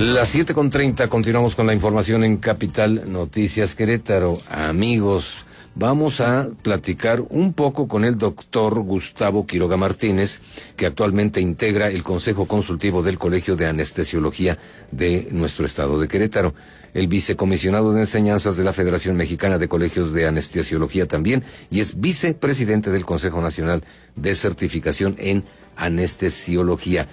Las 7.30 continuamos con la información en Capital Noticias Querétaro. Amigos, vamos a platicar un poco con el doctor Gustavo Quiroga Martínez, que actualmente integra el Consejo Consultivo del Colegio de Anestesiología de nuestro estado de Querétaro. El vicecomisionado de enseñanzas de la Federación Mexicana de Colegios de Anestesiología también, y es vicepresidente del Consejo Nacional de Certificación en Anestesiología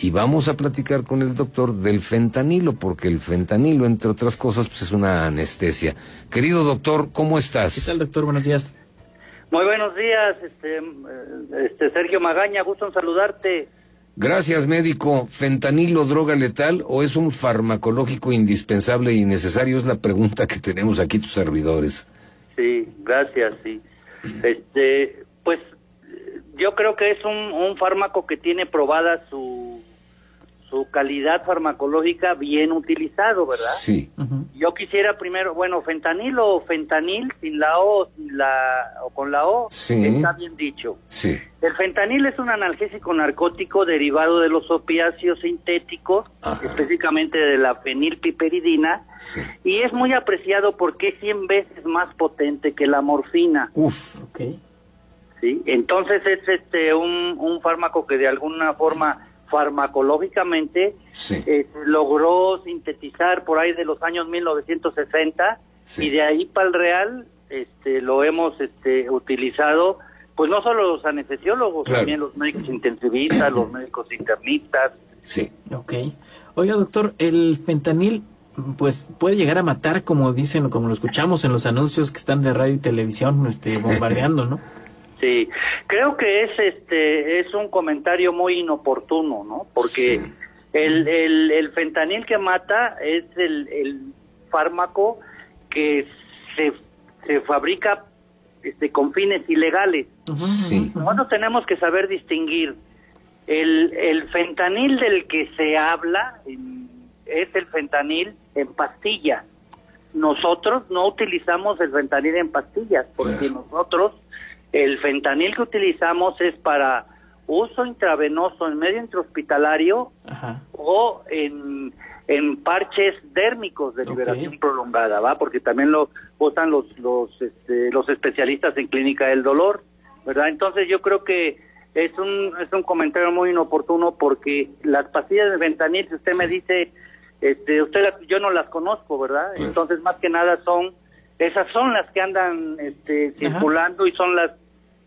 y vamos a platicar con el doctor del fentanilo, porque el fentanilo, entre otras cosas, pues es una anestesia. Querido doctor, ¿cómo estás? ¿Qué tal, doctor? Buenos días. Muy buenos días, este, este Sergio Magaña, gusto en saludarte. Gracias, médico. ¿Fentanilo, droga letal o es un farmacológico indispensable y necesario? Es la pregunta que tenemos aquí tus servidores. Sí, gracias, sí. Este, pues yo creo que es un, un fármaco que tiene probada su su calidad farmacológica bien utilizado, ¿verdad? Sí. Yo quisiera primero, bueno, fentanil o fentanil sin la O, la, o con la O, está bien dicho. Sí. El fentanil es un analgésico narcótico derivado de los opiáceos sintéticos, específicamente de la fenilpiperidina, y es muy apreciado porque es 100 veces más potente que la morfina. Uf. Okay. Sí, entonces es este un, un fármaco que de alguna forma farmacológicamente eh, logró sintetizar por ahí de los años 1960 y de ahí para el real este lo hemos este utilizado pues no solo los anestesiólogos también los médicos intensivistas los médicos internistas. Sí. Ok. oiga doctor el fentanil pues puede llegar a matar como dicen como lo escuchamos en los anuncios que están de radio y televisión este bombardeando no Sí, creo que es este es un comentario muy inoportuno, ¿no? Porque el, el, el, fentanil que mata es el, el fármaco que se, se fabrica este, con fines ilegales. Sí. Nosotros tenemos que saber distinguir el, el fentanil del que se habla es el fentanil en pastillas. Nosotros no utilizamos el fentanil en pastillas porque nosotros el fentanil que utilizamos es para uso intravenoso en medio intrahospitalario o en, en parches dérmicos de liberación prolongada, ¿va? Porque también lo usan los los este, los especialistas en clínica del dolor, ¿verdad? Entonces yo creo que es un es un comentario muy inoportuno porque las pastillas de fentanil, si usted me dice, este, usted yo no las conozco, ¿verdad? Entonces más que nada son esas son las que andan este, circulando y son las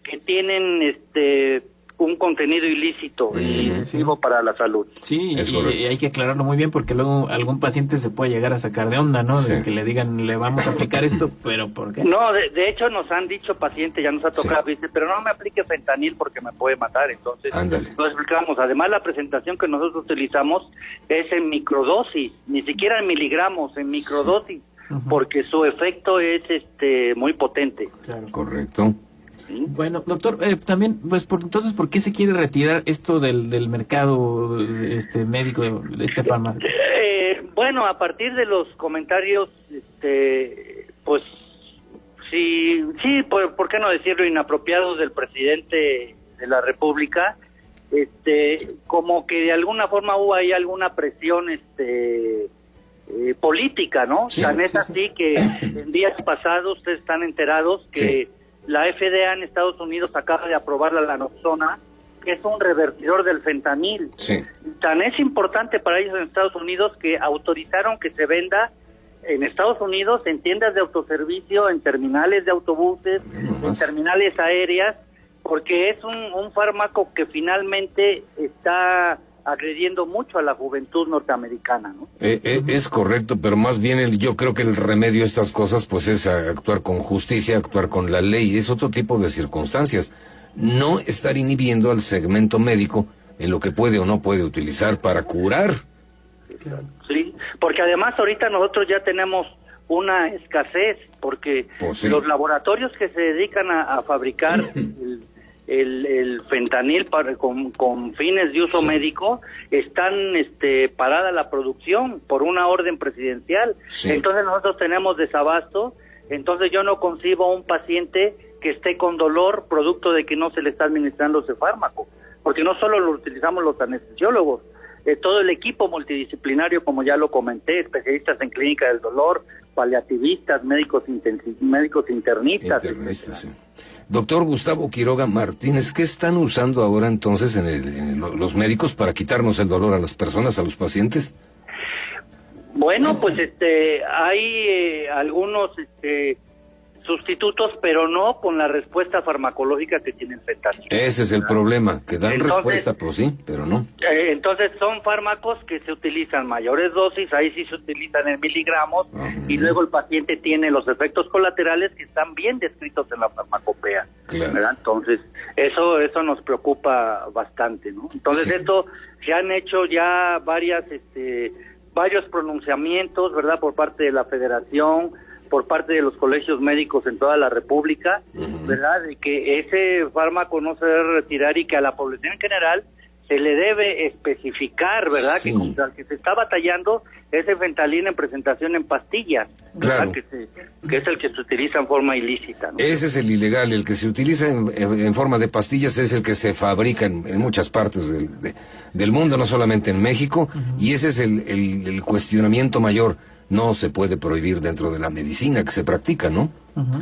que tienen este un contenido ilícito y nocivo para la salud. Sí, y, hay que aclararlo muy bien porque luego algún paciente se puede llegar a sacar de onda, ¿no? De que le digan, le vamos a aplicar esto, pero ¿por qué? No, de, hecho nos han dicho pacientes, ya nos ha tocado, dice, pero no me aplique fentanil porque me puede matar. Entonces, lo explicamos. Además, la presentación que nosotros utilizamos es en microdosis, ni siquiera en miligramos, en microdosis porque su efecto es este muy potente. Claro. Correcto. Bueno, doctor, eh, también, pues, por, entonces, ¿por qué se quiere retirar esto del, del mercado este médico, de este fármaco? Eh, bueno, a partir de los comentarios, este, pues, sí, sí, por, ¿por qué no decirlo, inapropiados del presidente de la República, este, como que de alguna forma hubo ahí alguna presión, este, eh, política, ¿no? Tan es así que en días pasados ustedes están enterados que la FDA en Estados Unidos acaba de aprobar la lanoxona, que es un revertidor del fentanil. Tan es importante para ellos en Estados Unidos que autorizaron que se venda en Estados Unidos en tiendas de autoservicio, en terminales de autobuses, en terminales aéreas, porque es un, un fármaco que finalmente está agrediendo mucho a la juventud norteamericana, ¿no? Eh, eh, es correcto, pero más bien el, yo creo que el remedio a estas cosas pues es actuar con justicia, actuar con la ley, es otro tipo de circunstancias. No estar inhibiendo al segmento médico en lo que puede o no puede utilizar para curar. Sí, porque además ahorita nosotros ya tenemos una escasez, porque Pues sí. los laboratorios que se dedican a, a fabricar el, el- fentanil para, con, con fines de uso médico están este, parada la producción por una orden presidencial. Sí. Entonces nosotros tenemos desabasto, entonces yo no concibo a un paciente que esté con dolor producto de que no se le está administrando ese fármaco, porque no solo lo utilizamos los anestesiólogos, eh, todo el equipo multidisciplinario, como ya lo comenté, especialistas en clínica del dolor, paliativistas, médicos, médicos internistas. Internista, sí. Doctor Gustavo Quiroga Martínez, ¿qué están usando ahora entonces en, el- en los médicos para quitarnos el dolor a las personas, a los pacientes? Bueno, pues este, hay eh, algunos este, sustitutos, pero no con la respuesta farmacológica que tiene el. Ese es el problema, que dan Entonces- respuesta, pues sí, pero no. Eh, entonces son fármacos que se utilizan mayores dosis, ahí sí se utilizan en miligramos y luego el paciente tiene los efectos colaterales que están bien descritos en la farmacopea. Claro. ¿verdad? Entonces eso eso nos preocupa bastante, ¿no? Entonces Sí. esto se han hecho ya varias este varios pronunciamientos, ¿verdad? Por parte de la Federación, por parte de los colegios médicos en toda la República, ¿verdad? De que ese fármaco no se debe retirar y que a la población en general se le debe especificar, ¿verdad? Sí. Que contra el que se está batallando ese fentalín en presentación en pastillas, ¿verdad? Claro. Que, se- que es el que se utiliza en forma ilícita, ¿no? Ese es el ilegal, el que se utiliza en, en- en forma de pastillas es el que se fabrica en, en muchas partes del, de- del mundo, no solamente en México, y ese es el, el- el cuestionamiento mayor. No se puede prohibir dentro de la medicina que se practica, ¿no?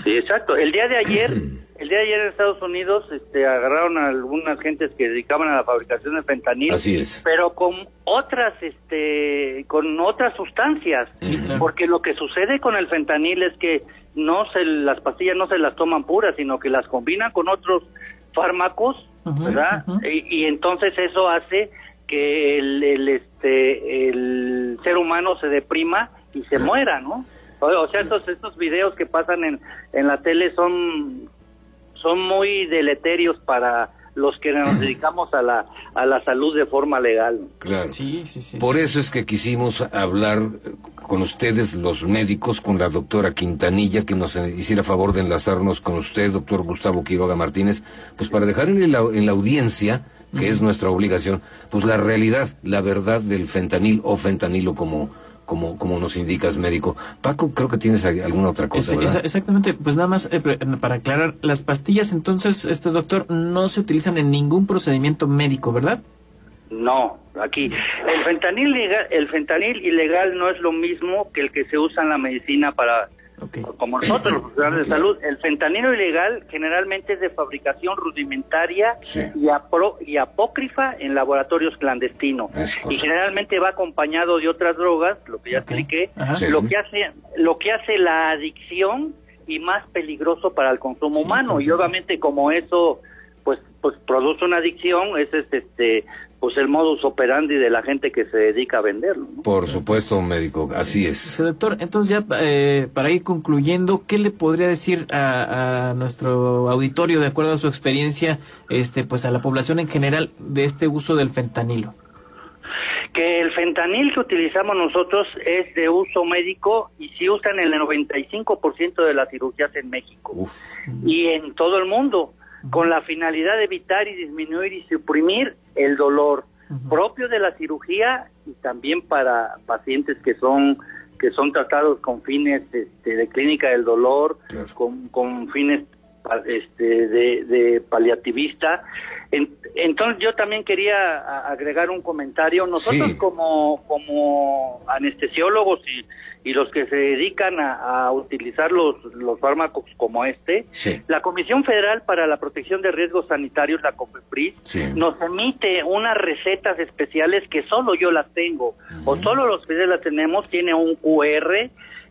Sí, exacto. El día de ayer, el día de ayer en Estados Unidos, este, agarraron a algunas gentes que dedicaban a la fabricación de fentanil, Así es. pero con otras, este, con otras sustancias, Sí, claro. porque lo que sucede con el fentanil es que no se, las pastillas no se las toman puras, sino que las combinan con otros fármacos, ¿verdad? y, y entonces eso hace que el, el, este, el ser humano se deprima y se muera, ¿no? O, o sea, estos, estos videos que pasan en, en la tele son, son muy deleterios para los que nos dedicamos a la, a la salud de forma legal. Claro. Sí, sí, sí. Por sí. eso es que quisimos hablar con ustedes, los médicos, con la doctora Quintanilla, que nos hiciera favor de enlazarnos con usted, doctor Gustavo Quiroga Martínez, pues para dejar en la, en la audiencia, que es nuestra obligación, pues la realidad, la verdad del fentanil o fentanilo como, como, como nos indicas, médico. Paco, creo que tienes alguna otra cosa, Este, ¿verdad? esa- exactamente, pues nada más eh, pre- para aclarar, las pastillas entonces, este doctor, no se utilizan en ningún procedimiento médico, ¿verdad? No, aquí el fentanil legal, el fentanil ilegal no es lo mismo que el que se usa en la medicina para Como nosotros los profesionales de salud. El fentanilo ilegal generalmente es de fabricación rudimentaria Sí. y, apro- y apócrifa en laboratorios clandestinos Es y generalmente va acompañado de otras drogas, lo que ya expliqué. Sí. lo que hace lo que hace la adicción y más peligroso para el consumo Sí, humano y obviamente como eso pues pues produce una adicción ese es este pues el modus operandi de la gente que se dedica a venderlo ¿no? Por supuesto, médico, así es. Doctor, entonces ya eh, para ir concluyendo, ¿qué le podría decir a, a nuestro auditorio, de acuerdo a su experiencia, este, pues a la población en general, de este uso del fentanilo? que el fentanil que utilizamos nosotros es de uso médico y se usa en el 95% de las cirugías en México Uf, y en todo el mundo con la finalidad de evitar y disminuir y suprimir el dolor propio de la cirugía y también para pacientes que son que son tratados con fines este, de clínica del dolor, Claro. con, con fines este, de, de paliativista. En- entonces yo también quería agregar un comentario. Nosotros Sí. como, como anestesiólogos y, y los que se dedican a, a utilizar los, los fármacos como este, sí, la Comisión Federal para la Protección de Riesgos Sanitarios, la COFEPRIS, sí. nos emite unas recetas especiales que solo yo las tengo, o solo los que las tenemos, tiene un QR,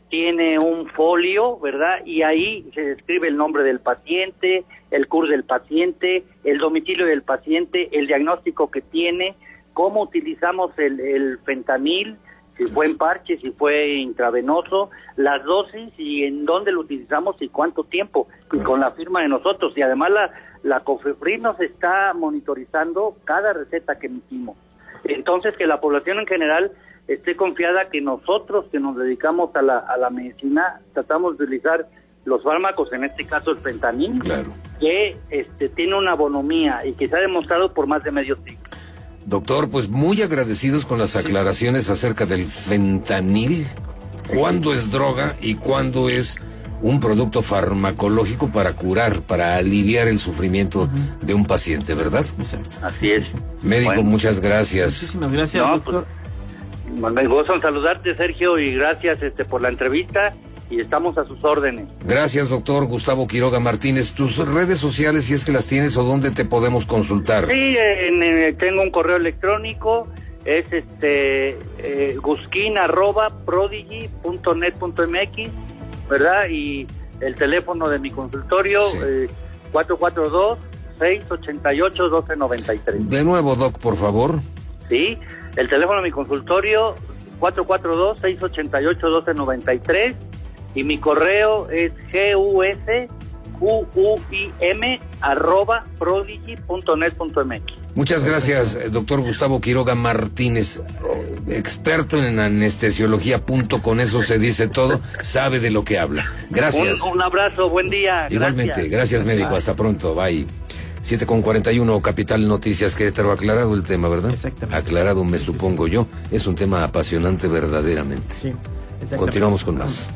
tiene un folio, ¿verdad? Y ahí se describe el nombre del paciente, el CUR del paciente, el domicilio del paciente, el diagnóstico que tiene, cómo utilizamos el, el fentanil, si fue en parche, si fue intravenoso, las dosis y en dónde lo utilizamos y cuánto tiempo, y con la firma de nosotros. Y además la, la COFEPRIS nos está monitorizando cada receta que emitimos. Entonces, que la población en general esté confiada que nosotros que nos dedicamos a la, a la medicina tratamos de utilizar los fármacos, en este caso el fentanil, Claro. que este, tiene una bonomía y que se ha demostrado por más de medio siglo. Doctor, pues muy agradecidos con las aclaraciones acerca del fentanil. ¿Cuándo es droga y cuándo es un producto farmacológico para curar, para aliviar el sufrimiento de un paciente, verdad? Exacto. Así es. Médico, Bueno. muchas gracias. Muchísimas gracias, No, doctor. Me gozo en saludarte, Sergio, y gracias este, por la entrevista y estamos a sus órdenes. Gracias, doctor Gustavo Quiroga Martínez. Tus redes sociales, si es que las tienes, o dónde te podemos consultar. Sí, en, eh, tengo un correo electrónico, es este eh, guskin arroba prodigy.net.mx, ¿verdad? Y el teléfono de mi consultorio, Sí. eh, 442-688-1293. De nuevo, doc, por favor. Sí, el teléfono de mi consultorio, 442-688-1293. Y mi correo es arroba prodigy.net.mx. Muchas gracias, eh, doctor Gustavo Quiroga Martínez, eh, experto en anestesiología, punto, con eso se dice todo, sabe de lo que habla. Gracias. Un, un abrazo, buen día. Igualmente, gracias. gracias médico, hasta pronto, bye. 7 con 41, Capital Noticias, Querétaro, aclarado el tema, ¿verdad? Exactamente. Aclarado, me Sí, sí, supongo yo. Es un tema apasionante verdaderamente. Sí, exactamente. Continuamos con más.